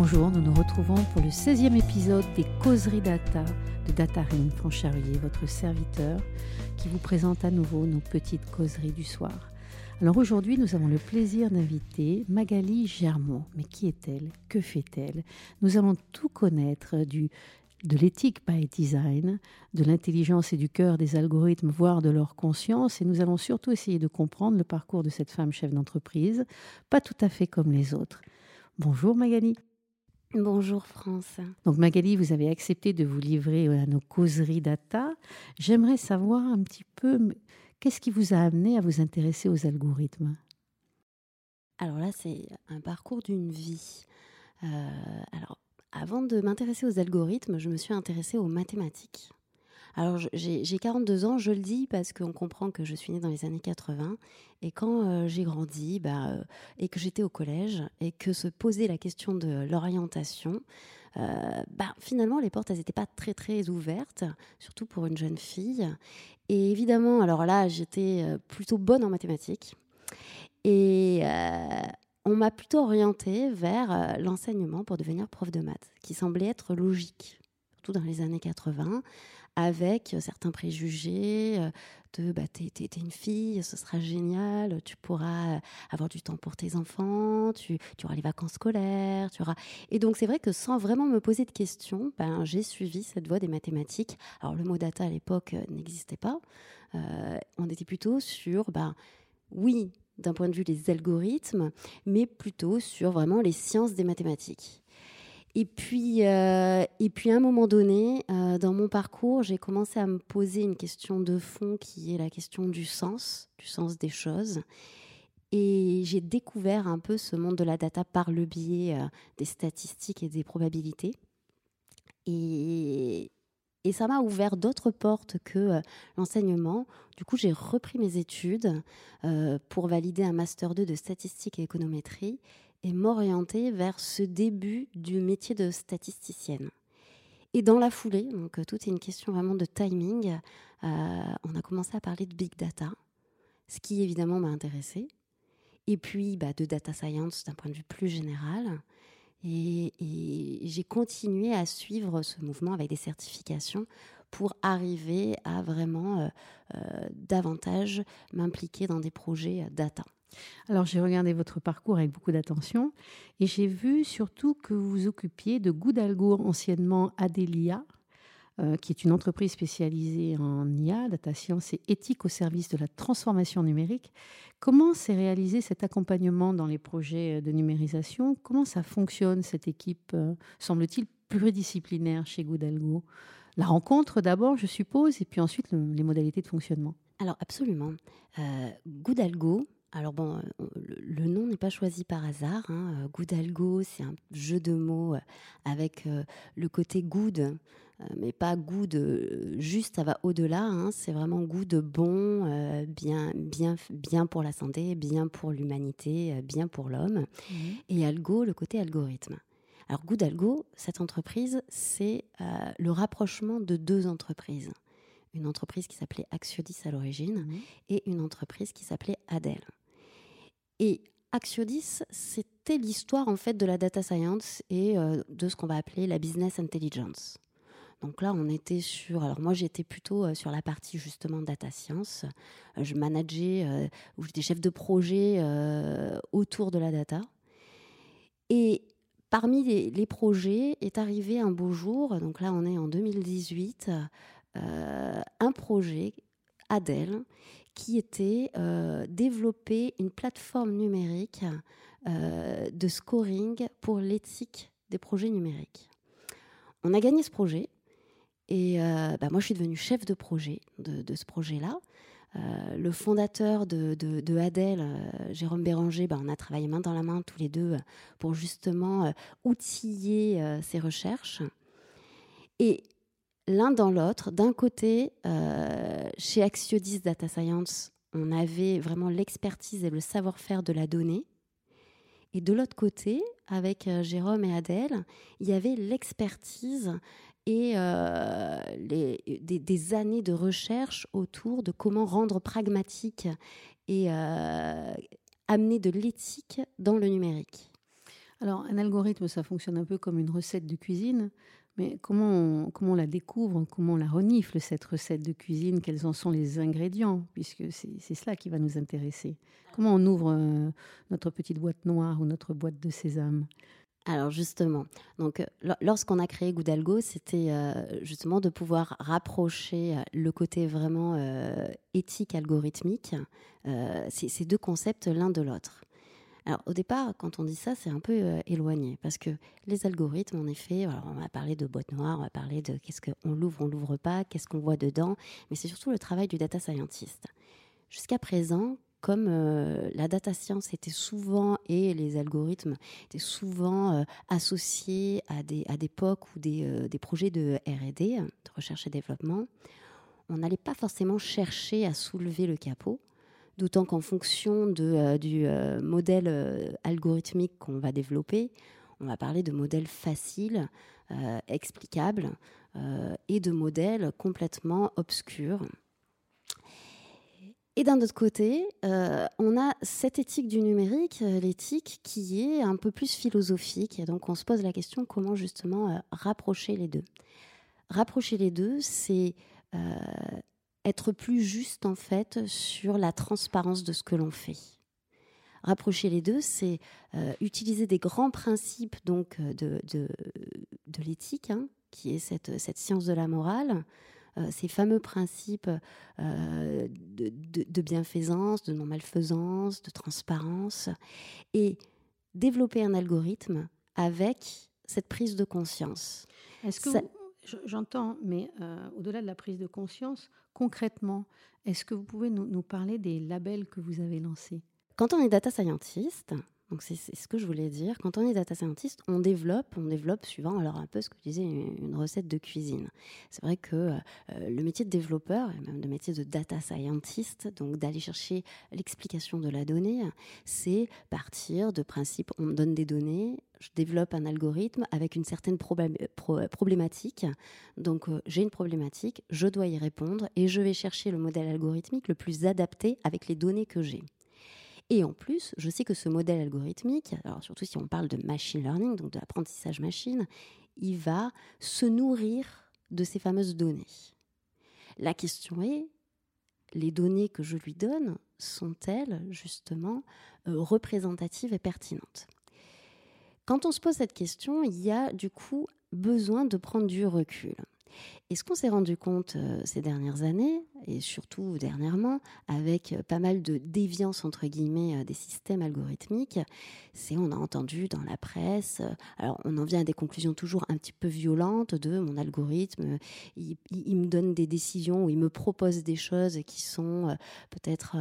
Bonjour, nous nous retrouvons pour le 16e épisode des Causeries Data de Datarine Francharier, votre serviteur, qui vous présente à nouveau nos petites causeries du soir. Alors aujourd'hui, nous avons le plaisir d'inviter Magali Germont. Mais qui est-elle? Que fait-elle? Nous allons tout connaître de l'éthique by design, de l'intelligence et du cœur des algorithmes, voire de leur conscience. Et nous allons surtout essayer de comprendre le parcours de cette femme chef d'entreprise, pas tout à fait comme les autres. Bonjour Magali. Bonjour France. Donc Magali, vous avez accepté de vous livrer à nos causeries data. J'aimerais savoir un petit peu qu'est-ce qui vous a amené à vous intéresser aux algorithmes? Alors là, c'est un parcours d'une vie. Euh, alors avant de m'intéresser aux algorithmes, je me suis intéressée aux mathématiques. Alors j'ai 42 ans, je le dis parce qu'on comprend que je suis née dans les années 80 et quand euh, j'ai grandi bah, euh, et que j'étais au collège et que se posait la question de l'orientation, euh, bah, finalement les portes elles n'étaient pas très très ouvertes, surtout pour une jeune fille. Et évidemment, alors là j'étais plutôt bonne en mathématiques. Et on m'a plutôt orientée vers l'enseignement pour devenir prof de maths, qui semblait être logique, surtout dans les années 80, avec euh, certains préjugés euh, de bah, t'es, une fille, ce sera génial, tu pourras avoir du temps pour tes enfants, tu, auras les vacances scolaires, tu auras. Et donc c'est vrai que sans vraiment me poser de questions, ben, j'ai suivi cette voie des mathématiques. Alors le mot data à l'époque n'existait pas. on était plutôt sur, ben, oui, d'un point de vue des algorithmes, mais plutôt sur vraiment les sciences des mathématiques. Et puis, euh, et puis à un moment donné, euh, dans mon parcours, j'ai commencé à me poser une question de fond qui est la question du sens, du sens des choses. Et j'ai découvert un peu ce monde de la data par le biais euh, des statistiques et des probabilités. Et, et ça m'a ouvert d'autres portes que l'enseignement. Du coup, j'ai repris mes études pour valider un master 2 de statistique et économétrie et m'orienter vers ce début du métier de statisticienne. Et dans la foulée, donc euh, tout est une question vraiment de timing, on a commencé à parler de big data, ce qui évidemment m'a intéressée. Et puis bah, de data science d'un point de vue plus général. Et, j'ai continué à suivre ce mouvement avec des certifications pour arriver à vraiment euh, euh, davantage m'impliquer dans des projets euh, data. Alors j'ai regardé votre parcours avec beaucoup d'attention et j'ai vu surtout que vous vous occupiez de Goudalgo, anciennement Adelia, euh, qui est une entreprise spécialisée en IA, data science et éthique au service de la transformation numérique. Comment s'est réalisé cet accompagnement dans les projets de numérisation? Comment ça fonctionne, cette équipe, euh, semble-t-il, pluridisciplinaire chez Goodalgo La rencontre d'abord, je suppose, et puis ensuite les modalités de fonctionnement. Alors absolument. Euh, alors bon, le, nom n'est pas choisi par hasard. Hein. Goodalgo, c'est un jeu de mots avec le côté good euh, mais pas goût de juste, ça va au-delà. Hein. c'est vraiment goût de bon, euh, bien, bien, bien pour la santé, bien pour l'humanité, euh, bien pour l'homme. Mhm. Et algo, le côté algorithme. Alors Good Algo, cette entreprise, c'est le rapprochement de deux entreprises. Une entreprise qui s'appelait Axiodis à l'origine mhm. et une entreprise qui s'appelait Adel. Et Axiodis, c'était l'histoire en fait de la data science et de ce qu'on va appeler la business intelligence. Donc là, on était sur. Alors moi, j'étais plutôt euh, sur la partie justement data science. Euh, je manageais euh, ou j'étais chef de projet autour de la data. Et parmi les, projets est arrivé un beau jour. Donc là, on est en 2018. un projet Adèle qui était développer une plateforme numérique de scoring pour l'éthique des projets numériques. On a gagné ce projet. Et euh, bah, moi, je suis devenue chef de projet de, ce projet-là. Euh, le fondateur de, de, Adèle, euh, Jérôme Béranger, bah, on a travaillé main dans la main tous les deux pour justement outiller ces recherches. Et l'un dans l'autre, d'un côté, chez Axiodis Data Science, on avait vraiment l'expertise et le savoir-faire de la donnée. Et de l'autre côté, avec Jérôme et Adèle, il y avait l'expertise et euh, des, années de recherche autour de comment rendre pragmatique et euh, amener de l'éthique dans le numérique. Alors, un algorithme, ça fonctionne un peu comme une recette de cuisine, mais comment on, comment on la découvre, comment on la renifle, cette recette de cuisine, quels en sont les ingrédients, puisque c'est cela qui va nous intéresser. Comment on ouvre euh, notre petite boîte noire ou notre boîte de sésame? Alors justement, donc lorsqu'on a créé Goudalgo, c'était euh, justement de pouvoir rapprocher euh, le côté vraiment éthique algorithmique, ces deux concepts l'un de l'autre. Alors au départ, quand on dit ça, c'est un peu euh, éloigné. Parce que les algorithmes, en effet, on va parler de boîte noire, on va parler de qu'est-ce qu'on l'ouvre, on l'ouvre pas, qu'est-ce qu'on voit dedans, mais c'est surtout le travail du data scientist. Jusqu'à présent, comme euh, la data science était souvent et les algorithmes étaient souvent euh, associés à des, à des POC ou des, des projets de RD, de recherche et développement, on n'allait pas forcément chercher à soulever le capot, D'autant qu'en fonction euh, du euh, modèle euh, algorithmique qu'on va développer, on va parler de modèles faciles, explicables, et de modèles complètement obscurs. Et d'un autre côté, on a cette éthique du numérique, l'éthique qui est un peu plus philosophique. Et donc, on se pose la question comment justement rapprocher les deux? Rapprocher les deux, c'est être plus juste en fait sur la transparence de ce que l'on fait. Rapprocher les deux, c'est euh, utiliser des grands principes donc euh, de, de, l'éthique, hein, qui est cette, cette, science de la morale, euh, ces fameux principes de, de, bienfaisance, de non-malfaisance, de transparence, et développer un algorithme avec cette prise de conscience. Est-ce que j'entends, mais au-delà de la prise de conscience, concrètement, est-ce que vous pouvez nous, parler des labels que vous avez lancés? Quand on est data scientist, donc c'est ce que je voulais dire. Quand on est data scientist, on développe, on développe suivant alors un peu ce que je disais une, recette de cuisine. C'est vrai que euh, le métier de développeur et même le métier de data scientist, donc d'aller chercher l'explication de la donnée, c'est partir de principe on me donne des données, je développe un algorithme avec une certaine problématique. Donc euh, j'ai une problématique, je dois y répondre et je vais chercher le modèle algorithmique le plus adapté avec les données que j'ai. Et en plus, je sais que ce modèle algorithmique, alors surtout si on parle de machine learning, donc de l'apprentissage machine, il va se nourrir de ces fameuses données. La question est, les données que je lui donne sont-elles justement euh, représentatives et pertinentes? Quand on se pose cette question, il y a du coup besoin de prendre du recul. Et ce qu'on s'est rendu compte euh, ces dernières années, et surtout dernièrement, avec euh, pas mal de déviance entre guillemets euh, des systèmes algorithmiques, c'est on a entendu dans la presse, alors on en vient à des conclusions toujours un petit peu violentes de mon algorithme, il, me donne des décisions ou il me propose des choses qui sont peut-être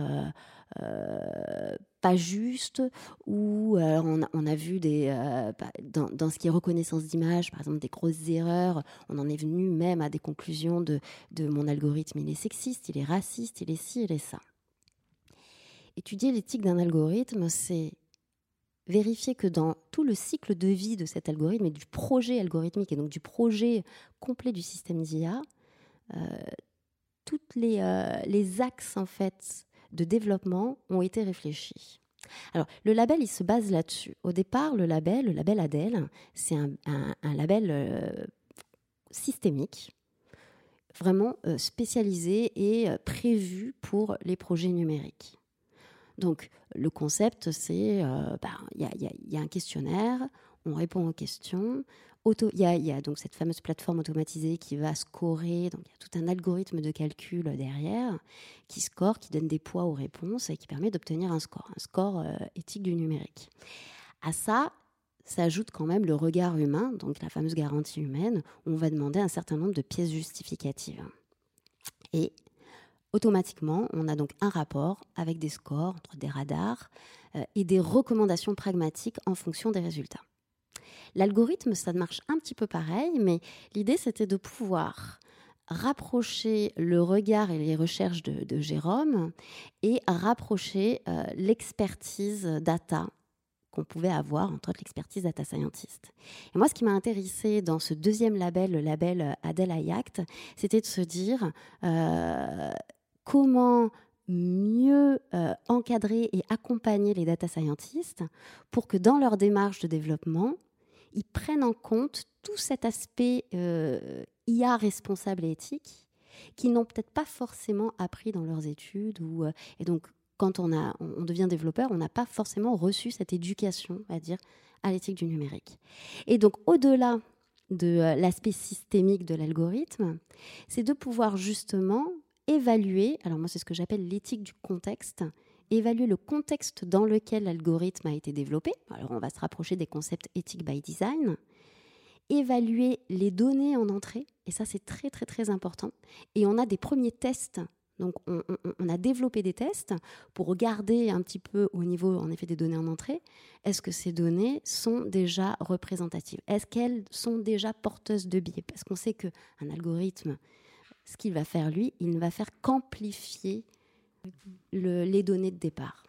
pas juste, ou on, a, vu des, euh, bah, dans, ce qui est reconnaissance d'image, par exemple, des grosses erreurs. On en est venu même à des conclusions de, de mon algorithme, il est sexiste, il est raciste, il est ci, il est ça. Étudier l'éthique d'un algorithme, c'est vérifier que dans tout le cycle de vie de cet algorithme et du projet algorithmique et donc du projet complet du système d'IA, euh, toutes les, les axes en fait de développement ont été réfléchis. Alors, le label, il se base là-dessus. Au départ, le label, le label Adèle, c'est un, label euh, systémique, vraiment euh, spécialisé et euh, prévu pour les projets numériques. Donc, le concept, c'est, bah, il y, a un questionnaire, on répond aux questions, il y, a, donc cette fameuse plateforme automatisée qui va scorer, donc il y a tout un algorithme de calcul derrière qui score, qui donne des poids aux réponses et qui permet d'obtenir un score, un score euh, éthique du numérique. À ça, s'ajoute quand même le regard humain, donc la fameuse garantie humaine, où on va demander un certain nombre de pièces justificatives. Et automatiquement, on a donc un rapport avec des scores entre des radars euh, et des recommandations pragmatiques en fonction des résultats. L'algorithme, ça marche un petit peu pareil, mais l'idée, c'était de pouvoir rapprocher le regard et les recherches de, Jérôme et rapprocher euh, l'expertise data qu'on pouvait avoir, entre l'expertise data scientist. Et moi, ce qui m'a intéressé dans ce deuxième label, le label Adèle Ayact, c'était de se dire euh, comment mieux euh, encadrer et accompagner les data scientists pour que dans leur démarche de développement, ils prennent en compte tout cet aspect euh, IA responsable et éthique qu'ils n'ont peut-être pas forcément appris dans leurs études. Euh, et donc, quand on, on devient développeur, on n'a pas forcément reçu cette éducation, à dire, à l'éthique du numérique. Et donc, au-delà de l'aspect systémique de l'algorithme, c'est de pouvoir justement évaluer, alors moi c'est ce que j'appelle l'éthique du contexte, évaluer le contexte dans lequel l'algorithme a été développé. Alors on va se rapprocher des concepts éthiques by design. Évaluer les données en entrée, et ça c'est très très très important. Et on a des premiers tests. Donc on, on, a développé des tests pour regarder un petit peu au niveau en effet des données en entrée, est-ce que ces données sont déjà représentatives? Est-ce qu'elles sont déjà porteuses de biais? Parce qu'on sait qu'un algorithme ce qu'il va faire lui, il ne va faire qu'amplifier les données de départ.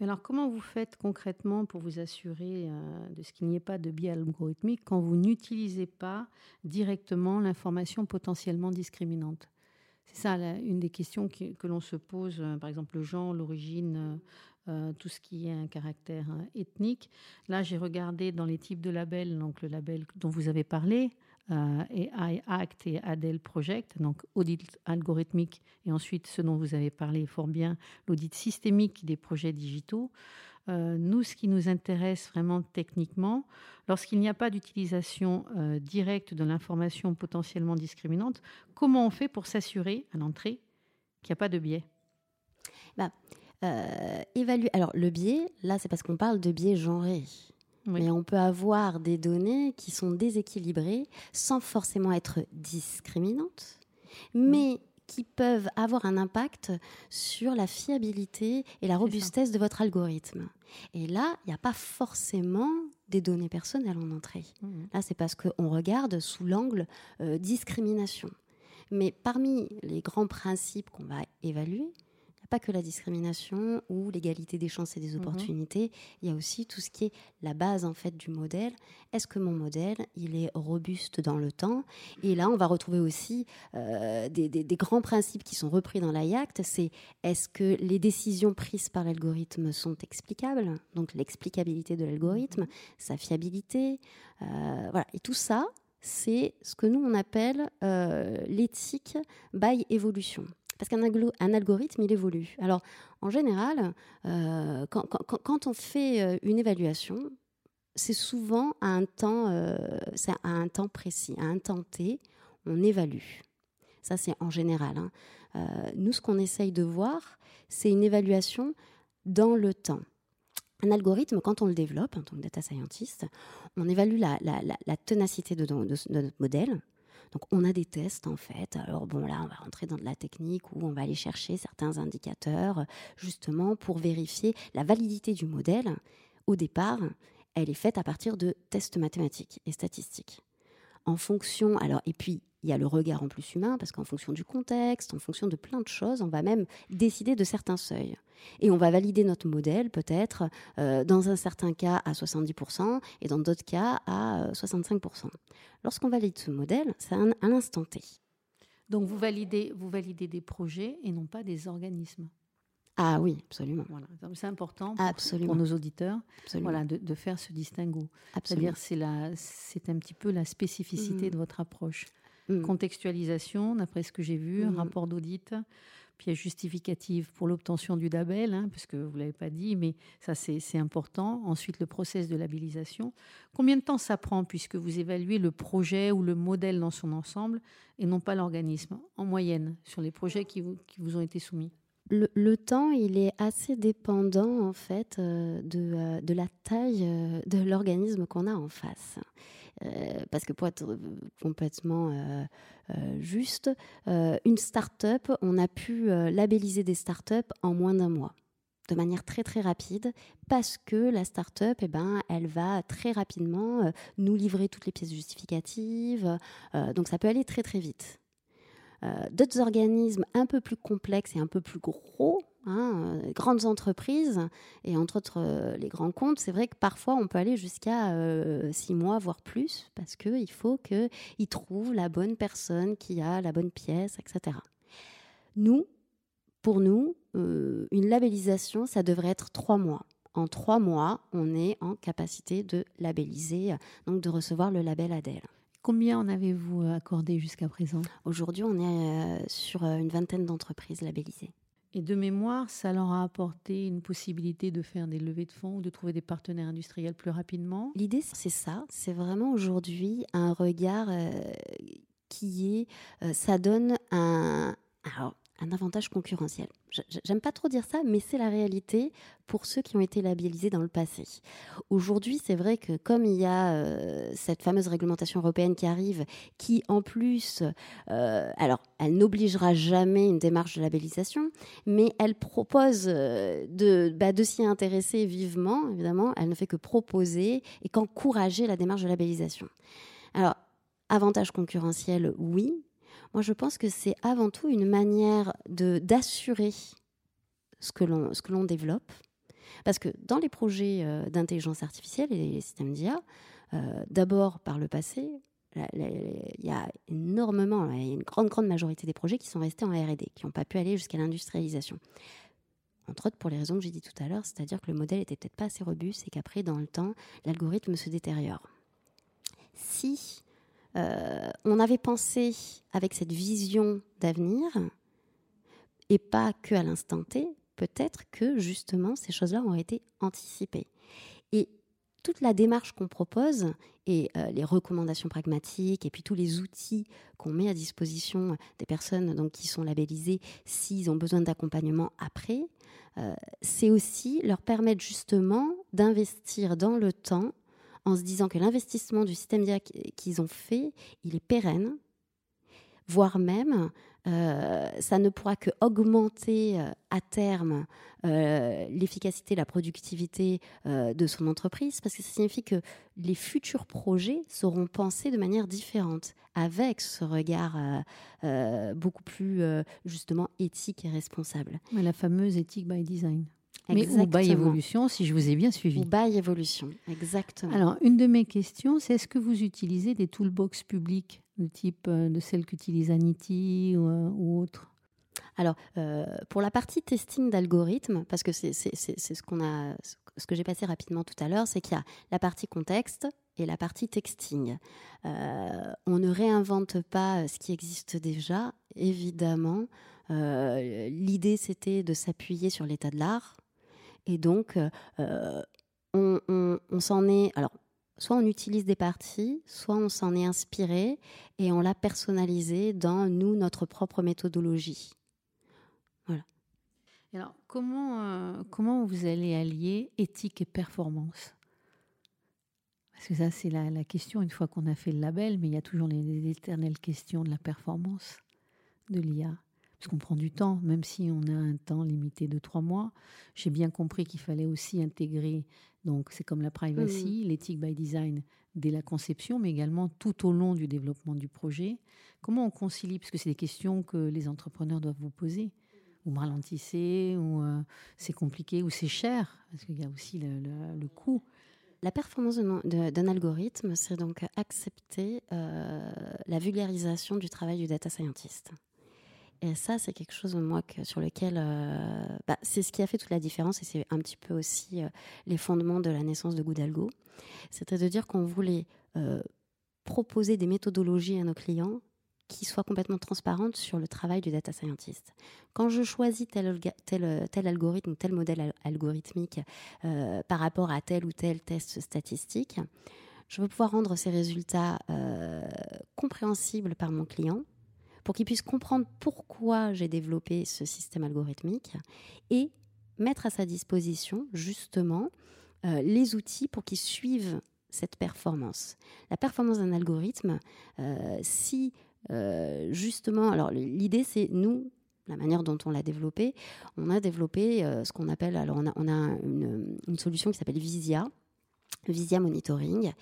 Alors, comment vous faites concrètement pour vous assurer euh, de ce qu'il n'y ait pas de biais algorithmique quand vous n'utilisez pas directement l'information potentiellement discriminante? C'est ça une des questions que l'on se pose, euh, par exemple le genre, l'origine, euh, tout ce qui est un caractère ethnique. Là, j'ai regardé dans les types de labels, donc le label dont vous avez parlé, euh, et Act et Adel Project, donc audit algorithmique, et ensuite ce dont vous avez parlé fort bien, l'audit systémique des projets digitaux. Euh, nous, ce qui nous intéresse vraiment techniquement, lorsqu'il n'y a pas d'utilisation euh, directe de l'information potentiellement discriminante, comment on fait pour s'assurer à l'entrée qu'il n'y a pas de biais? Bah, évaluer. Alors, le biais, là, c'est parce qu'on parle de biais Mais on peut avoir des données qui sont déséquilibrées sans forcément être discriminantes, mais qui peuvent avoir un impact sur la fiabilité et la robustesse de votre algorithme. Et là, il n'y a pas forcément des données personnelles en entrée. Mmh. Là, c'est parce qu'on regarde sous l'angle euh, discrimination. Mais parmi les grands principes qu'on va évaluer, pas que la discrimination ou l'égalité des chances et des mhm. opportunités. Il y a aussi tout ce qui est la base en fait du modèle. Est-ce que mon modèle il est robuste dans le temps? Et là, on va retrouver aussi euh, des, grands principes qui sont repris dans l'IACT. C'est est-ce que les décisions prises par l'algorithme sont explicables? Donc l'explicabilité de l'algorithme, mhm. sa fiabilité, euh, voilà. Et tout ça, c'est ce que nous on appelle euh, l'éthique by évolution parce qu'un algorithme, il évolue. Alors, en général, euh, quand, on fait euh, une évaluation, c'est souvent à un, temps, euh, à un temps précis, à un temps T, on évalue. Ça, c'est en général. Hein. nous, ce qu'on essaye de voir, c'est une évaluation dans le temps. Un algorithme, quand on le développe en tant que data scientist, on évalue la, la, ténacité de, de, notre modèle, donc on a des tests en fait. Alors bon là on va rentrer dans de la technique où on va aller chercher certains indicateurs justement pour vérifier la validité du modèle. Au départ, elle est faite à partir de tests mathématiques et statistiques. En fonction, alors et puis il y a le regard en plus humain, parce qu'en fonction du contexte, en fonction de plein de choses, on va même décider de certains seuils. Et on va valider notre modèle peut-être euh, dans un certain cas à 70% et dans d'autres cas à 65%. Euh, Lorsqu'on valide ce modèle, c'est à l'instant T. Donc vous validez, vous validez des projets et non pas des organismes. Ah oui, absolument. Voilà. C'est important pour, nos auditeurs voilà, de, faire ce distinguo. C'est-à-dire c'est c'est un petit peu la spécificité mmh. de votre approche. Mmh. Contextualisation, d'après ce que j'ai vu, mmh. rapport d'audit, pièce justificative pour l'obtention du label, hein, parce que vous ne l'avez pas dit, mais ça c'est important. Ensuite, le process de labellisation. Combien de temps ça prend puisque vous évaluez le projet ou le modèle dans son ensemble et non pas l'organisme, en moyenne, sur les projets qui vous, qui vous ont été soumis? Le, temps, il est assez dépendant en fait euh, de, euh, de, la taille euh, de l'organisme qu'on a en face. Parce que pour être complètement juste, une start-up, on a pu labelliser des start-up en moins d'un mois de manière très très rapide parce que la start-up, eh ben, elle va très rapidement nous livrer toutes les pièces justificatives. donc ça peut aller très très vite. Euh, d'autres organismes un peu plus complexes et un peu plus gros, hein, euh, grandes entreprises, et entre autres euh, les grands comptes, c'est vrai que parfois on peut aller jusqu'à six mois, voire plus, parce qu'il faut qu'ils trouvent la bonne personne qui a la bonne pièce, etc. Nous, Pour nous, une labellisation, ça devrait être trois mois. En trois mois, on est en capacité de labelliser, donc de recevoir le label ADEL. Combien en avez-vous accordé jusqu'à présent? Aujourd'hui, on est sur une vingtaine d'entreprises labellisées. Et de mémoire, ça leur a apporté une possibilité de faire des levées de fonds ou de trouver des partenaires industriels plus rapidement L'idée, c'est ça. C'est vraiment aujourd'hui un regard euh, qui est. Euh, ça donne un. Alors, un avantage concurrentiel. J'aime pas trop dire ça, mais c'est la réalité pour ceux qui ont été labellisés dans le passé. Aujourd'hui, c'est vrai que comme il y a euh, cette fameuse réglementation européenne qui arrive, qui en plus, euh, alors, elle n'obligera jamais une démarche de labellisation, mais elle propose euh, de, bah, de s'y intéresser vivement, évidemment. Elle ne fait que proposer et qu'encourager la démarche de labellisation. Alors, avantage concurrentiel, oui, moi, je pense que c'est avant tout une manière d'assurer ce que l'on développe. Parce que dans les projets euh, d'intelligence artificielle et les systèmes d'IA, euh, d'abord par le passé, il y a énormément, il y a une grande, grande majorité des projets qui sont restés en RD, qui n'ont pas pu aller jusqu'à l'industrialisation. Entre autres pour les raisons que j'ai dit tout à l'heure, c'est-à-dire que le modèle était peut-être pas assez robuste et qu'après, dans le temps, l'algorithme se détériore. Si euh, on avait pensé avec cette vision d'avenir, et pas que à l'instant T, peut-être que justement ces choses-là ont été anticipées. Et toute la démarche qu'on propose et euh, les recommandations pragmatiques et puis tous les outils qu'on met à disposition des personnes donc, qui sont labellisées s'ils ont besoin d'accompagnement après, euh, c'est aussi leur permettre justement d'investir dans le temps en se disant que l'investissement du système d'IA qu'ils ont fait, il est pérenne, voire même, euh, ça ne pourra que augmenter euh, à terme euh, l'efficacité, la productivité de son entreprise, parce que ça signifie que les futurs projets seront pensés de manière différente, avec ce regard beaucoup plus justement éthique et responsable. la fameuse éthique by design. Mais ou by évolution, si je vous ai bien suivi. Ou by évolution, exactement. Alors, une de mes questions, c'est est-ce que vous utilisez des toolbox publiques, de type euh, de celles qu'utilise Anity ou, euh, ou autre? Alors, euh, pour la partie testing d'algorithmes, parce que c'est ce qu'on a, ce que j'ai passé rapidement tout à l'heure, c'est qu'il y a la partie contexte et la partie texting. on ne réinvente pas ce qui existe déjà, évidemment. L'idée, c'était de s'appuyer sur l'état de l'art, et donc, euh, on, s'en est. Alors, soit on utilise des parties, soit on s'en est inspiré et on l'a personnalisé dans nous, notre propre méthodologie. Voilà. Alors, comment, euh, comment vous allez allier éthique et performance? Parce que ça, c'est la, question une fois qu'on a fait le label, mais il y a toujours les éternelles questions de la performance de l'IA parce qu'on prend du temps, même si on a un temps limité de trois mois. J'ai bien compris qu'il fallait aussi intégrer, donc c'est comme la privacy, l'éthique by design dès la conception, mais également tout au long du développement du projet. Comment on concilie, parce que c'est des questions que les entrepreneurs doivent vous poser. Vous me ralentissez, ou euh, c'est compliqué, ou c'est cher, parce qu'il y a aussi le, coût. La performance d'un algorithme, c'est donc accepter euh, la vulgarisation du travail du data scientist. Et ça, c'est quelque chose, moi, sur lequel. Euh, bah, c'est ce qui a fait toute la différence et c'est un petit peu aussi euh, les fondements de la naissance de Goudalgo. C'était de dire qu'on voulait euh, proposer des méthodologies à nos clients qui soient complètement transparentes sur le travail du data scientist. Quand je choisis tel, tel, tel algorithme ou tel modèle algorithmique par rapport à tel ou tel test statistique, je veux pouvoir rendre ces résultats compréhensibles par mon client pour qu'ils puissent comprendre pourquoi j'ai développé ce système algorithmique et mettre à sa disposition justement euh, les outils pour qu'ils suivent cette performance. La performance d'un algorithme, euh, si euh, justement, alors l'idée c'est nous, la manière dont on l'a développé, on a développé ce qu'on appelle, alors on a, une, une, solution qui s'appelle Visia, Visia Monitoring,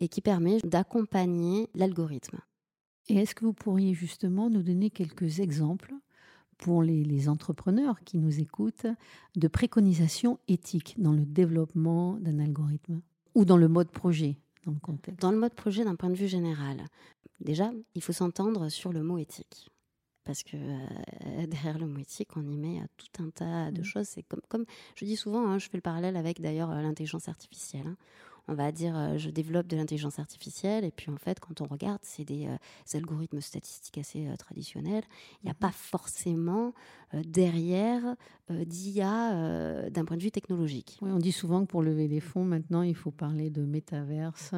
et qui permet d'accompagner l'algorithme. Et est-ce que vous pourriez justement nous donner quelques exemples pour les, entrepreneurs qui nous écoutent de préconisations éthiques dans le développement d'un algorithme ou dans le mode projet dans le contexte? Dans le mode projet d'un point de vue général. Déjà, il faut s'entendre sur le mot éthique. parce que derrière le mot éthique, on y met tout un tas de Mmh. choses. C'est comme, comme je dis souvent, hein, je fais le parallèle avec d'ailleurs l'intelligence artificielle. hein. On va dire, euh, je développe de l'intelligence artificielle, et puis en fait, quand on regarde, c'est des, euh, des algorithmes statistiques assez euh, traditionnels. Il n'y a Mhm. pas forcément euh, derrière d'IA d'un point de vue technologique. Oui, on dit souvent que pour lever des fonds, maintenant, il faut parler de métaverse,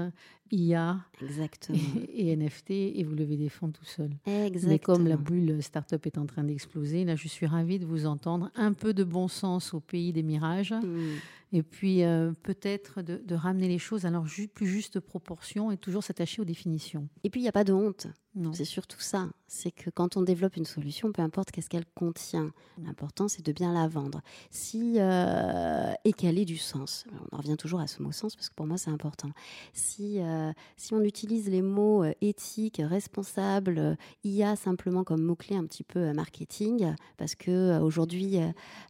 IA Exactement. et NFT, et vous levez des fonds tout seul. Exactement. Mais comme la bulle start-up est en train d'exploser, là, je suis ravie de vous entendre. Un peu de bon sens au pays des mirages. Et puis euh, peut-être de, de ramener les choses à leur ju- plus juste proportion et toujours s'attacher aux définitions. Et puis, il n'y a pas de honte. C'est surtout ça. C'est que quand on développe une solution, peu importe qu'est-ce qu'elle contient, l'important c'est de bien la vendre. Si, euh, et qu'elle ait du sens. On en revient toujours à ce mot sens parce que pour moi c'est important. Si, euh, si on utilise les mots euh, éthique, responsable, IA simplement comme mot-clé un petit peu marketing, parce que aujourd'hui,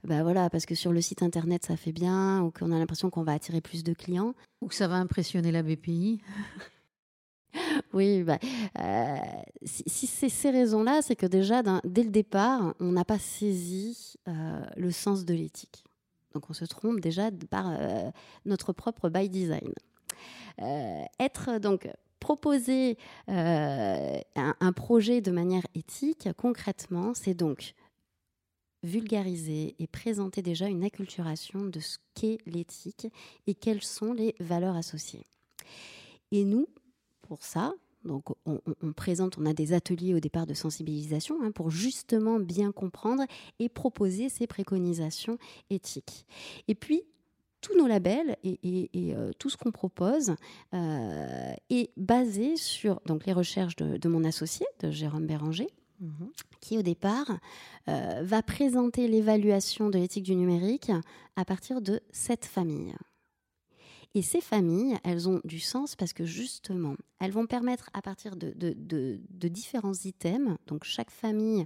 bah voilà, parce que sur le site internet ça fait bien, ou qu'on a l'impression qu'on va attirer plus de clients, Ou que ça va impressionner la BPI. Oui, bah, euh, si, si c'est ces raisons-là, c'est que déjà, dès le départ, on n'a pas saisi euh, le sens de l'éthique. Donc on se trompe déjà par euh, notre propre by design. Être donc proposer un, un projet de manière éthique, concrètement, c'est donc vulgariser et présenter déjà une acculturation de ce qu'est l'éthique et quelles sont les valeurs associées. Et nous, pour ça, donc on, présente, on a des ateliers au départ de sensibilisation hein, pour justement bien comprendre et proposer ces préconisations éthiques. Et puis, tous nos labels et, et- et, euh, tout ce qu'on propose euh, est basé sur donc, les recherches de, de mon associé, de Jérôme Béranger, Mhm. qui au départ euh, va présenter l'évaluation de l'éthique du numérique à partir de sept familles. Et ces familles, elles ont du sens parce que justement, elles vont permettre à partir de, différents items, donc chaque famille,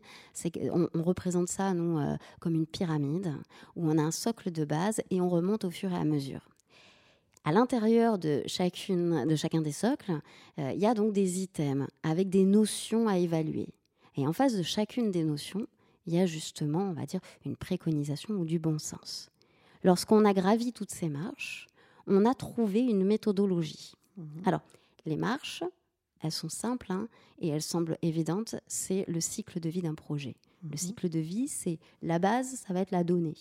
on, représente ça, nous, euh, comme une pyramide, où on a un socle de base et on remonte au fur et à mesure. À l'intérieur de, de chacun des socles, euh, il y a donc des items avec des notions à évaluer. Et en face de chacune des notions, il y a justement, on va dire, une préconisation ou du bon sens. Lorsqu'on a gravi toutes ces marches, on a trouvé une méthodologie. Mhm. Alors, les marches, elles sont simples hein, et elles semblent évidentes. C'est le cycle de vie d'un projet. Le Mhm. cycle de vie, c'est la base, ça va être la donnée,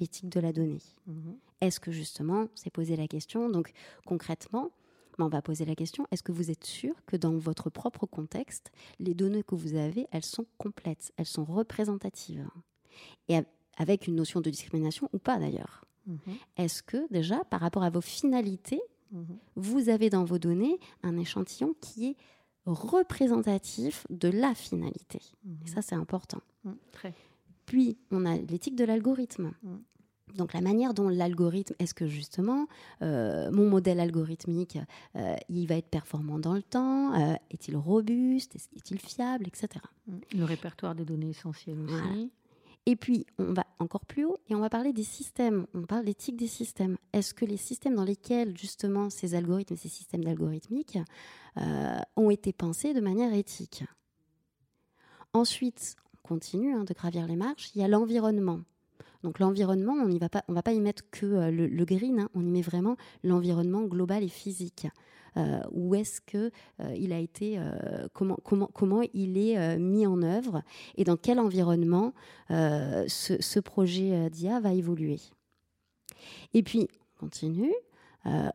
l'éthique de la donnée. Mhm. Est-ce que justement, c'est poser la question? Donc concrètement, ben, on va poser la question, est-ce que vous êtes sûr que dans votre propre contexte, les données que vous avez, elles sont complètes, elles sont représentatives? Et avec une notion de discrimination ou pas d'ailleurs? Mhm. Est-ce que déjà, par rapport à vos finalités, Mhm. vous avez dans vos données un échantillon qui est représentatif de la finalité? Et ça, c'est important. Très. Puis, on a l'éthique de l'algorithme. Mm. Donc, la manière dont l'algorithme, est-ce que justement, euh, mon modèle algorithmique, euh, il va être performant dans le temps Euh, Est-il robuste Est- Est-il fiable Etc. Mhm. Le répertoire des données essentielles aussi. Voilà. Et puis, on va encore plus haut et on va parler des systèmes. On parle d'éthique des systèmes. Est-ce que les systèmes dans lesquels, justement, ces algorithmes, ces systèmes d'algorithmiques euh, ont été pensés de manière éthique? Ensuite, on continue hein, de gravir les marches. Il y a l'environnement. Donc l'environnement, on ne va pas, on y mettre que euh, le, green. hein. on y met vraiment l'environnement global et physique. Euh, où est-ce que euh, il a été, comment, il est mis en œuvre et dans quel environnement ce, ce projet d'IA va évoluer? Et puis, on continue.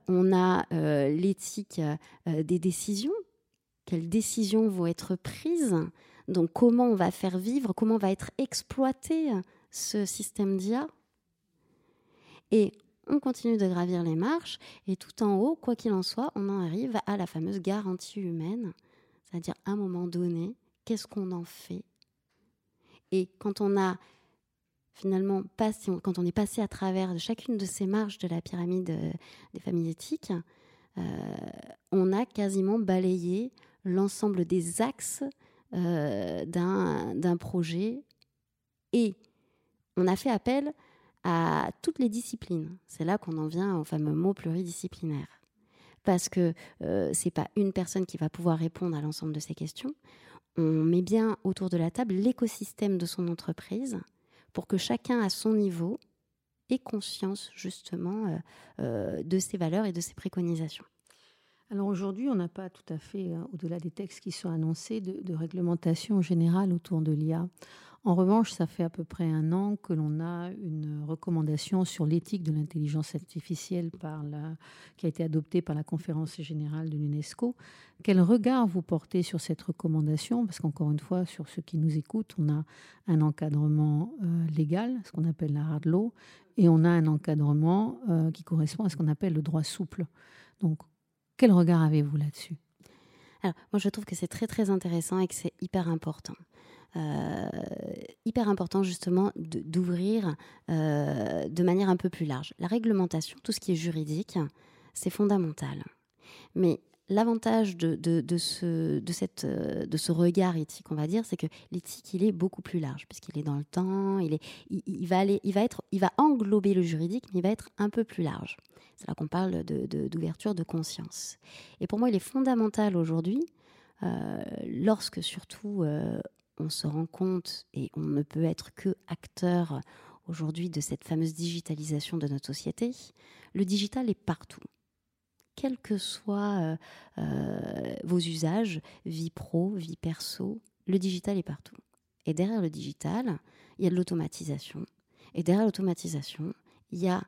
On a l'éthique des décisions. Quelles décisions vont être prises? Donc, comment on va faire vivre, comment va être exploité? Ce système d'IA Et on continue de gravir les marches et tout en haut, quoi qu'il en soit, on en arrive à la fameuse garantie humaine, c'est-à-dire à un moment donné, qu'est-ce qu'on en fait? Et quand on a finalement passé, quand on est passé à travers chacune de ces marches de la pyramide euh, des familles éthiques, euh, on a quasiment balayé l'ensemble des axes euh, d'un d'un projet et on a fait appel à toutes les disciplines. C'est là qu'on en vient au fameux mot pluridisciplinaire. Parce que euh, c'est pas une personne qui va pouvoir répondre à l'ensemble de ces questions. on met bien autour de la table l'écosystème de son entreprise pour que chacun à son niveau ait conscience justement euh, euh, de ses valeurs et de ses préconisations. Alors aujourd'hui, on n'a pas tout à fait, euh, au-delà des textes qui sont annoncés, de, de réglementation générale autour de l'IA. En revanche, ça fait à peu près un an que l'on a une recommandation sur l'éthique de l'intelligence artificielle qui a été adoptée par la conférence générale de l'UNESCO. Quel regard vous portez sur cette recommandation? Parce qu'encore une fois, sur ceux qui nous écoutent, on a un encadrement euh, légal, ce qu'on appelle la hard law, et on a un encadrement euh, qui correspond à ce qu'on appelle le droit souple. Donc, quel regard avez-vous là-dessus? Alors, moi, je trouve que c'est très, très intéressant et que c'est hyper important. Euh, hyper important justement d'ouvrir euh, de manière un peu plus large. La réglementation, tout ce qui est juridique, c'est fondamental. Mais l'avantage de, de, ce, de, cette, de ce regard éthique, on va dire, c'est que l'éthique, il est beaucoup plus large, puisqu'il est dans le temps, il, est, il, va aller, il, va être, il va englober le juridique, mais il va être un peu plus large. C'est là qu'on parle d'ouverture de, conscience. Et pour moi, il est fondamental aujourd'hui, euh, lorsque surtout on se rend compte, et on ne peut être que acteur aujourd'hui de cette fameuse digitalisation de notre société, le digital est partout. Quels que soient euh, euh, vos usages, vie pro, vie perso, le digital est partout. Et derrière le digital, il y a de l'automatisation. Et derrière l'automatisation, il y a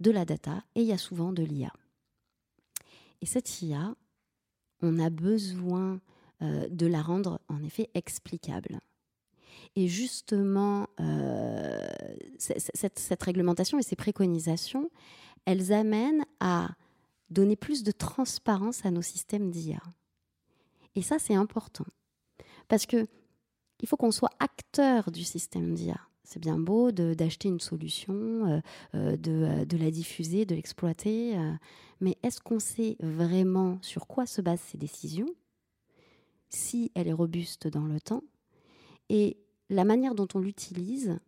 de la data et il y a souvent de l'IA. Et cette IA, on a besoin euh, de la rendre en effet explicable. Et justement, euh, cette, réglementation et ces préconisations, elles amènent à donner plus de transparence à nos systèmes d'IA. Et ça, c'est important. Parce que il faut qu'on soit acteur du système d'IA. C'est bien beau d'acheter une solution, euh, de, la diffuser, de l'exploiter, mais est-ce qu'on sait vraiment sur quoi se basent ces décisions? Si elle est robuste dans le temps et la manière dont on l'utilise,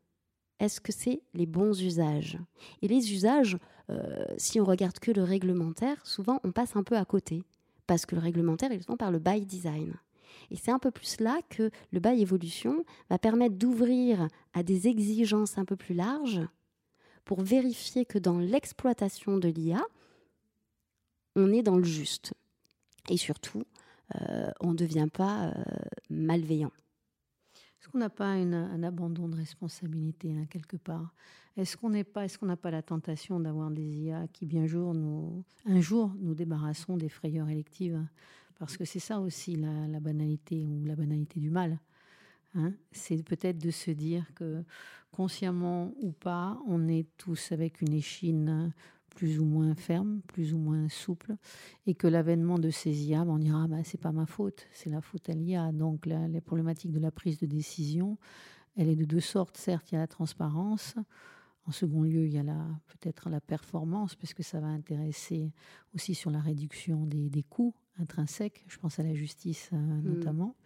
est-ce que c'est les bons usages? Et les usages, euh, si on regarde que le réglementaire, souvent on passe un peu à côté, parce que le réglementaire est souvent par le by design. Et c'est un peu plus là que le by évolution va permettre d'ouvrir à des exigences un peu plus larges pour vérifier que dans l'exploitation de l'IA, on est dans le juste. Et surtout, on ne devient pas euh, malveillant. Est-ce qu'on n'a pas un abandon de responsabilité hein, quelque part? Est-ce qu'on n'est pas, est-ce qu'on n'a pas la tentation d'avoir des IA qui bien nous, un jour nous débarrassons des frayeurs électives? Parce que c'est ça aussi la, banalité ou la banalité du mal. Hein. c'est peut-être de se dire que consciemment ou pas, on est tous avec une échine plus ou moins ferme, plus ou moins souple, et que l'avènement de ces IA, on dira, bah, c'est pas ma faute, c'est la faute à l'IA. Donc la, les problématiques de la prise de décision, elle est de deux sortes. Certes, il y a la transparence. En second lieu, il y a peut-être la performance, parce que ça va intéresser aussi sur la réduction des, des coûts intrinsèques. Je pense à la justice euh, mmh. notamment.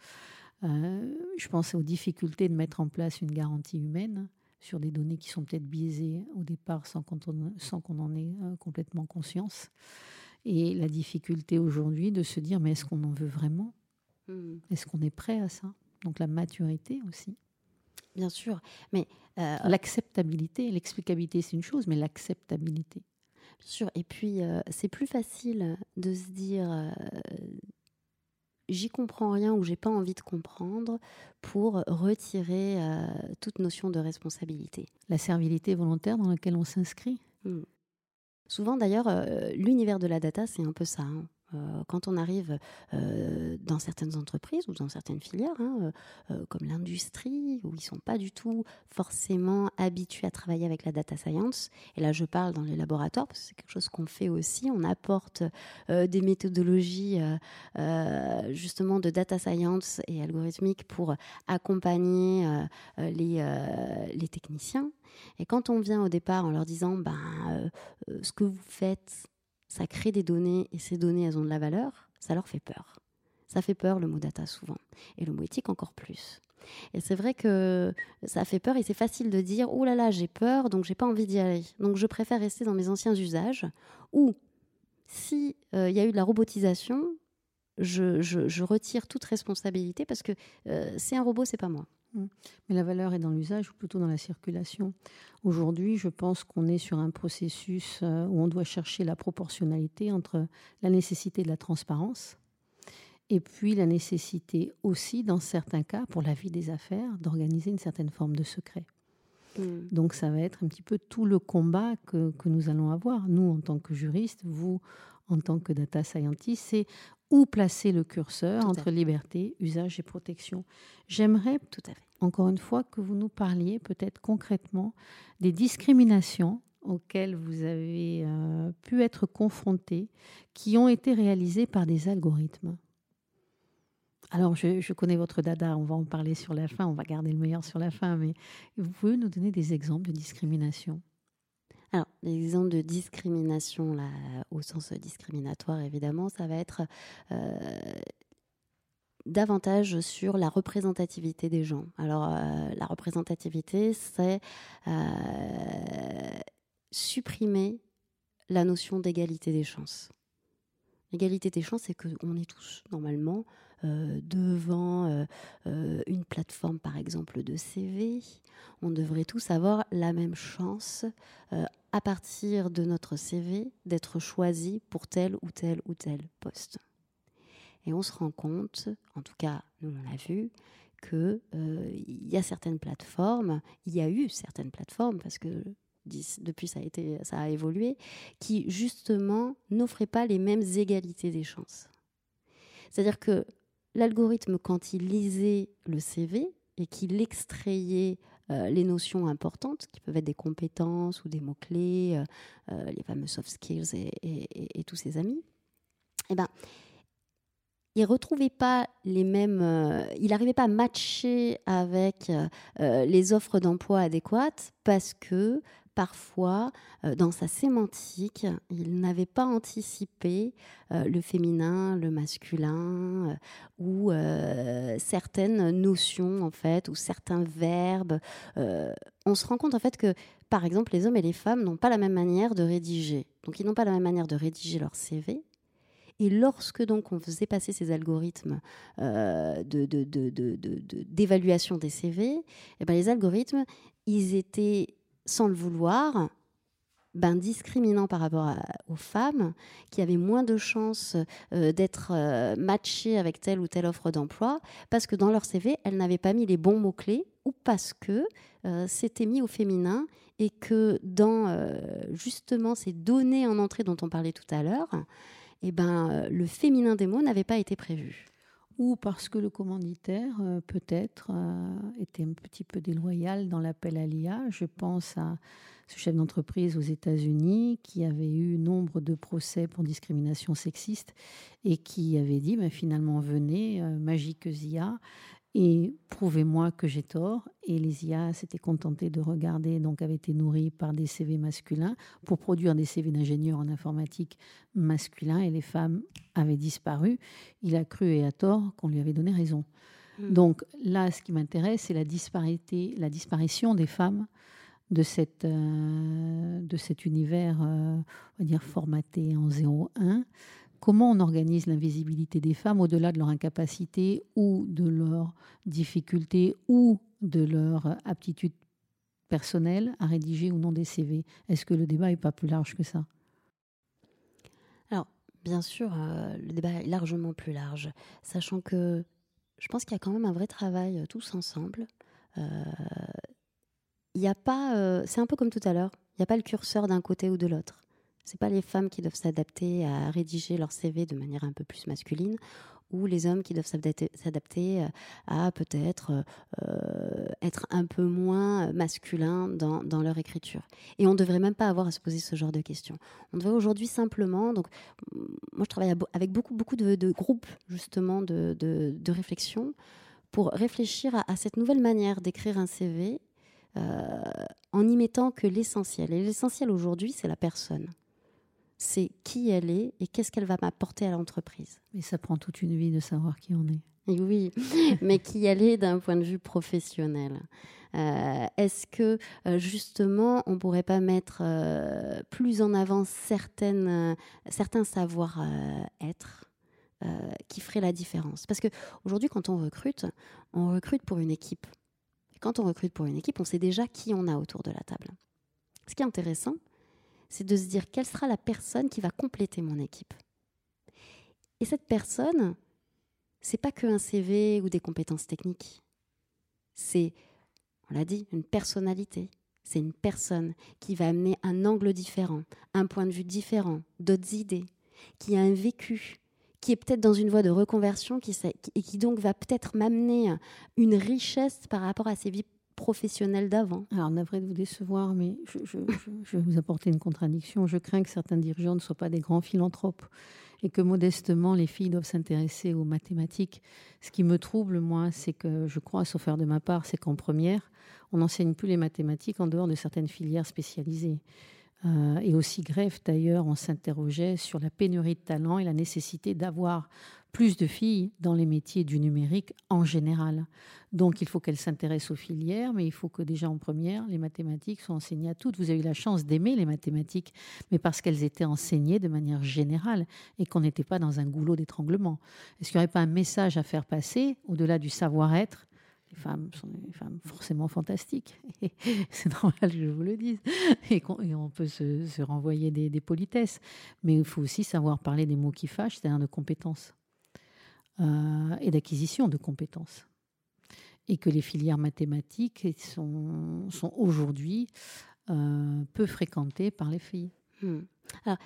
Euh, je pense aux difficultés de mettre en place une garantie humaine sur des données qui sont peut-être biaisées au départ sans qu'on en ait euh, complètement conscience. Et la difficulté aujourd'hui de se dire, mais est-ce qu'on en veut vraiment? Hmm. Est-ce qu'on est prêt à ça? Donc la maturité aussi. Bien sûr, mais... Euh, l'acceptabilité, l'explicabilité, c'est une chose, mais l'acceptabilité. Bien sûr, et puis euh, c'est plus facile de se dire j'y comprends rien ou j'ai pas envie de comprendre pour retirer euh, toute notion de responsabilité. La servilité volontaire dans laquelle on s'inscrit? Hmm. Souvent d'ailleurs, euh, l'univers de la data, c'est un peu ça. Hein. Euh, quand on arrive euh, dans certaines entreprises ou dans certaines filières, hein, euh, comme l'industrie, où ils ne sont pas du tout forcément habitués à travailler avec la data science, et là je parle dans les laboratoires, parce que c'est quelque chose qu'on fait aussi, on apporte des méthodologies justement de data science et algorithmique pour accompagner les, les techniciens. Et quand on vient au départ en leur disant, ben, ce que vous faites, ça crée des données et ces données, elles ont de la valeur, ça leur fait peur. Ça fait peur le mot data souvent, et le mot éthique encore plus. Et c'est vrai que ça fait peur et c'est facile de dire oh là là j'ai peur donc j'ai pas envie d'y aller. Donc je préfère rester dans mes anciens usages. Ou si euh, il y a eu de la robotisation, je, retire toute responsabilité parce que c'est un robot, c'est pas moi. Mmh. Mais la valeur est dans l'usage ou plutôt dans la circulation. Aujourd'hui, je pense qu'on est sur un processus où on doit chercher la proportionnalité entre la nécessité de la transparence et puis la nécessité aussi, dans certains cas, pour la vie des affaires, d'organiser une certaine forme de secret. Mm. Donc ça va être un petit peu tout le combat que, que, nous allons avoir, nous en tant que juristes, vous en tant que data scientist, c'est où placer le curseur entre liberté, usage et protection. J'aimerais tout à fait, encore une fois, que vous nous parliez peut-être concrètement des discriminations auxquelles vous avez euh, pu être confrontés, qui ont été réalisées par des algorithmes. Alors, je, connais votre dada, on va en parler sur la fin, on va garder le meilleur sur la fin, mais vous pouvez nous donner des exemples de discrimination alors, l'exemple de discrimination, au sens discriminatoire, évidemment, ça va être euh, davantage sur la représentativité des gens. Alors, euh, la représentativité, c'est euh, supprimer la notion d'égalité des chances. L'égalité des chances, c'est qu'on est tous, normalement, euh, devant une plateforme, par exemple, de CV, on devrait tous avoir la même chance à partir de notre CV d'être choisi pour tel ou tel ou tel poste. Et on se rend compte, en tout cas, nous on l'a vu, qu'il il y a certaines plateformes, il y a eu certaines plateformes, parce que depuis ça a, été, ça a évolué, qui justement n'offraient pas les mêmes égalités des chances. C'est-à-dire que l'algorithme, quand il lisait le CV et qu'il extrayait euh, les notions importantes, qui peuvent être des compétences ou des mots-clés, euh, euh, les fameux soft skills et, tous ses amis, eh ben, il retrouvait pas les mêmes, il n'arrivait pas à matcher avec les offres d'emploi adéquates parce que parfois, euh, dans sa sémantique, il n'avait pas anticipé euh, le féminin, le masculin, euh, ou certaines notions, en fait, ou certains verbes. on se rend compte, en fait, que, par exemple, les hommes et les femmes n'ont pas la même manière de rédiger. Donc, ils n'ont pas la même manière de rédiger leur CV. Et lorsque donc on faisait passer ces algorithmes d'évaluation des CV, eh ben, les algorithmes, ils étaient sans le vouloir, ben, par rapport aux femmes qui avaient moins de chances euh, d'être euh, matchées avec telle ou telle offre d'emploi parce que dans leur CV, elles n'avaient pas mis les bons mots-clés ou parce que euh, c'était mis au féminin et que dans justement ces données en entrée dont on parlait tout à l'heure, eh ben, le féminin des mots n'avait pas été prévu ou parce que le commanditaire, euh, peut-être, euh, était un petit peu déloyal dans l'appel à l'IA. Je pense à ce chef d'entreprise aux États-Unis qui avait eu nombre de procès pour discrimination sexiste et qui avait dit ben, finalement, venez, euh, magique IA, et prouvez-moi que j'ai tort. Et les IA s'étaient contentés de regarder, donc avaient été nourris par des CV masculins pour produire des CV d'ingénieurs en informatique masculins et les femmes avaient disparu. Il a cru et à tort qu'on lui avait donné raison. Hmm. Donc là, ce qui m'intéresse, c'est la disparité, la disparition des femmes de, cette, euh, de cet univers, euh, on va dire, formaté en 0-1 Comment on organise l'invisibilité des femmes au-delà de leur incapacité ou de leur difficulté ou de leur aptitude personnelle à rédiger ou non des CV Est-ce que le débat n'est pas plus large que ça? Alors, bien sûr, euh, le débat est largement plus large, sachant que je pense qu'il y a quand même un vrai travail euh, tous ensemble. Euh, il n'y a pas, c'est un peu comme tout à l'heure, il n'y a pas le curseur d'un côté ou de l'autre. C'est pas les femmes qui doivent s'adapter à rédiger leur CV de manière un peu plus masculine ou les hommes qui doivent s'adapter euh, à peut-être euh, être un peu moins masculins dans, leur écriture. Et on ne devrait même pas avoir à se poser ce genre de questions. On devrait aujourd'hui simplement, donc moi je travaille avec beaucoup, beaucoup de, groupes justement de, de, réflexion pour réfléchir à, cette nouvelle manière d'écrire un CV euh, en y mettant que l'essentiel. Et l'essentiel aujourd'hui, c'est la personne c'est qui elle est et qu'est-ce qu'elle va m'apporter à l'entreprise. Mais ça prend toute une vie de savoir qui on est. oui, mais qui elle est d'un point de vue professionnel. Euh, est-ce que euh, justement on pourrait pas mettre euh, plus en avant certaines, certains savoir-être qui ferait la différence? Parce que aujourd'hui, quand on recrute, on recrute pour une équipe. Et quand on recrute pour une équipe, on sait déjà qui on a autour de la table. Ce qui est intéressant, c'est de se dire quelle sera la personne qui va compléter mon équipe. Et cette personne, c'est pas que un CV ou des compétences techniques. C'est, on l'a dit, une personnalité. C'est une personne qui va amener un angle différent, un point de vue différent, d'autres idées, qui a un vécu, qui est peut-être dans une voie de reconversion qui, et qui donc va peut-être m'amener une richesse par rapport à ses vies professionnelles d'avant. Alors, navré de vous décevoir, mais je, je, vais vous apporter une contradiction. Je crains que certains dirigeants ne soient pas des grands philanthropes et que modestement les filles doivent s'intéresser aux mathématiques. Ce qui me trouble, moi, c'est que je crois, sauf faire de ma part, c'est qu'en première, on n'enseigne plus les mathématiques en dehors de certaines filières spécialisées. Euh, et aussi greffe, d'ailleurs, on s'interrogeait sur la pénurie de talent et la nécessité d'avoir plus de filles dans les métiers du numérique en général. Donc il faut qu'elles s'intéressent aux filières, mais il faut que déjà en première, les mathématiques soient enseignées à toutes. Vous avez eu la chance d'aimer les mathématiques, mais parce qu'elles étaient enseignées de manière générale et qu'on n'était pas dans un goulot d'étranglement. Est-ce qu'il n'y aurait pas un message à faire passer au-delà du savoir-être les femmes sont des femmes forcément fantastiques. C'est normal que je vous le dise. Et, on, peut se, renvoyer des, politesses. Mais il faut aussi savoir parler des mots qui fâchent, c'est-à-dire de compétences. Euh, et d'acquisition de compétences. Et que les filières mathématiques sont, sont aujourd'hui euh, peu fréquentées par les filles. Hmm. Alors,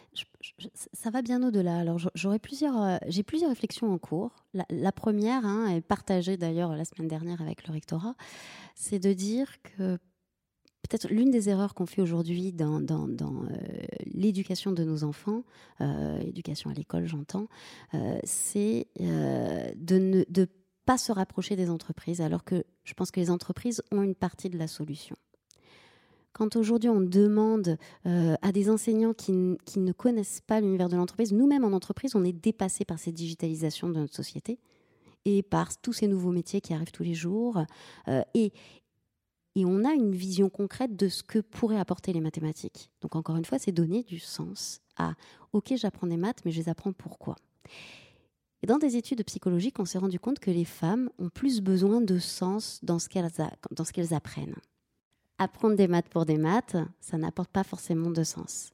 ça va bien au-delà. Alors, j'aurais plusieurs, euh, j'ai plusieurs réflexions en cours. La, première, hein, est partagée d'ailleurs la semaine dernière avec le rectorat, c'est de dire que peut-être l'une des erreurs qu'on fait aujourd'hui dans, euh, l'éducation de nos enfants, euh, éducation à l'école j'entends, c'est de ne pas se rapprocher des entreprises, alors que je pense que les entreprises ont une partie de la solution. Quand aujourd'hui on demande à des enseignants qui, ne connaissent pas l'univers de l'entreprise, nous-mêmes en entreprise, on est dépassé par cette digitalisation de notre société et par tous ces nouveaux métiers qui arrivent tous les jours. et, et on a une vision concrète de ce que pourraient apporter les mathématiques. Donc encore une fois, c'est donner du sens à OK, j'apprends des maths, mais je les apprends pourquoi? Dans des études psychologiques, on s'est rendu compte que les femmes ont plus besoin de sens dans ce qu'elles apprennent. Apprendre des maths pour des maths, ça n'apporte pas forcément de sens.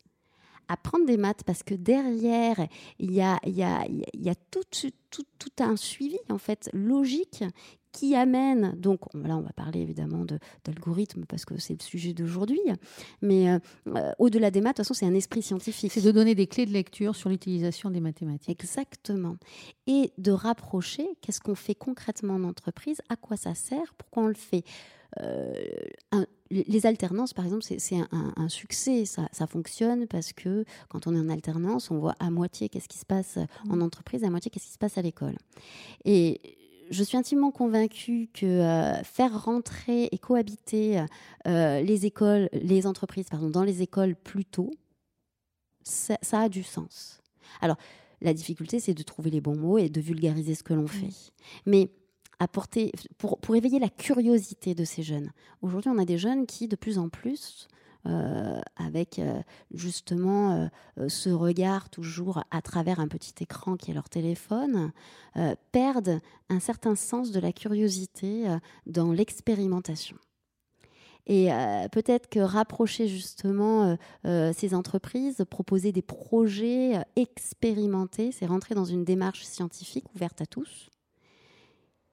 Apprendre des maths parce que derrière, il y a, y a, y a tout, tout, tout, un suivi en fait logique qui amène, donc là on va parler évidemment d'algorithmes parce que c'est le sujet d'aujourd'hui, mais euh, euh, au-delà des maths, de toute façon c'est un esprit scientifique. C'est de donner des clés de lecture sur l'utilisation des mathématiques. Exactement. Et de rapprocher qu'est-ce qu'on fait concrètement en entreprise, à quoi ça sert, pourquoi on le fait. Euh, les alternances, par exemple, c'est un, succès. Ça, ça, fonctionne parce que quand on est en alternance, on voit à moitié qu'est-ce qui se passe en mmh. entreprise, à moitié qu'est-ce qui se passe à l'école. Et je suis intimement convaincue que euh, faire rentrer et cohabiter euh, les écoles, les entreprises, pardon, dans les écoles plus tôt, ça, a du sens. Alors, la difficulté, c'est de trouver les bons mots et de vulgariser ce que l'on fait. Mais apporter, pour, éveiller la curiosité de ces jeunes. Aujourd'hui, on a des jeunes qui, de plus en plus, euh, avec euh, justement euh, ce regard toujours à travers un petit écran qui est leur téléphone, perdent un certain sens de la curiosité dans l'expérimentation. Et peut-être que rapprocher justement ces entreprises, proposer des projets expérimentés, c'est rentrer dans une démarche scientifique ouverte à tous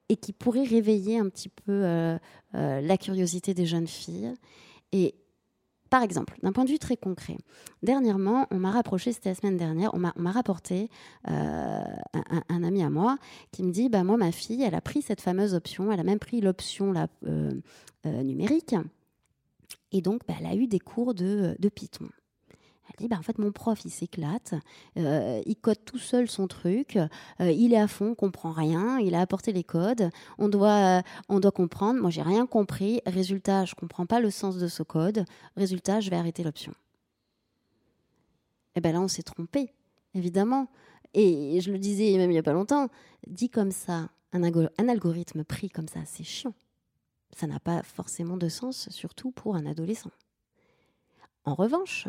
et qui pourrait réveiller un petit peu la curiosité des jeunes filles. Et par exemple, d'un point de vue très concret, dernièrement, on m'a rapproché, c'était la semaine dernière, on m'a rapporté euh, un, ami à moi qui me dit, bah, moi, ma fille, elle a pris cette fameuse option, elle a même pris l'option euh, euh, numérique, et donc bah, elle a eu des cours de Python. Dit, bah, en fait, mon prof, il s'éclate, euh, il code tout seul son truc, euh, il est à fond, comprend rien, il a apporté les codes, on doit, on doit comprendre, moi, j'ai rien compris, résultat, je comprends pas le sens de ce code, résultat, je vais arrêter l'option. Et eh bien là, on s'est trompé, évidemment. Et je le disais même il n'y a pas longtemps, dit comme ça, un, un algorithme pris comme ça, c'est chiant. Ça n'a pas forcément de sens, surtout pour un adolescent. En revanche,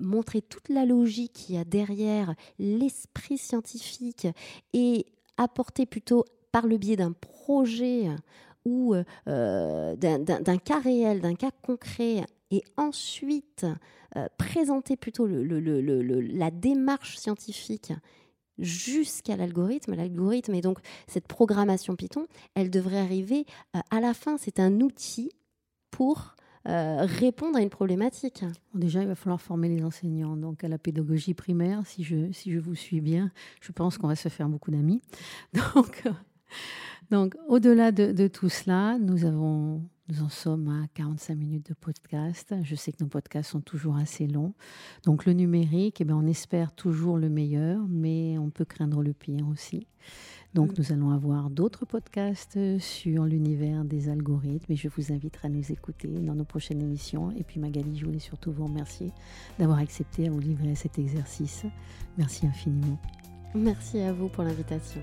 montrer toute la logique qu'il y a derrière l'esprit scientifique et apporter plutôt par le biais d'un projet ou d'un cas réel, d'un cas concret, et ensuite présenter plutôt la démarche scientifique jusqu'à l'algorithme. L'algorithme et donc cette programmation Python, elle devrait arriver euh, à la fin. C'est un outil pour euh, répondre à une problématique. déjà, il va falloir former les enseignants donc à la pédagogie primaire. Si je, si je vous suis bien, je pense qu'on va se faire beaucoup d'amis. Donc, donc au-delà de, de, tout cela, nous avons nous en sommes à 45 minutes de podcast. Je sais que nos podcasts sont toujours assez longs. Donc le numérique, eh bien, on espère toujours le meilleur, mais on peut craindre le pire aussi. Donc mm. nous allons avoir d'autres podcasts sur l'univers des algorithmes et je vous inviterai à nous écouter dans nos prochaines émissions. Et puis Magali, je voulais surtout vous remercier d'avoir accepté à vous livrer cet exercice. Merci infiniment. Merci à vous pour l'invitation.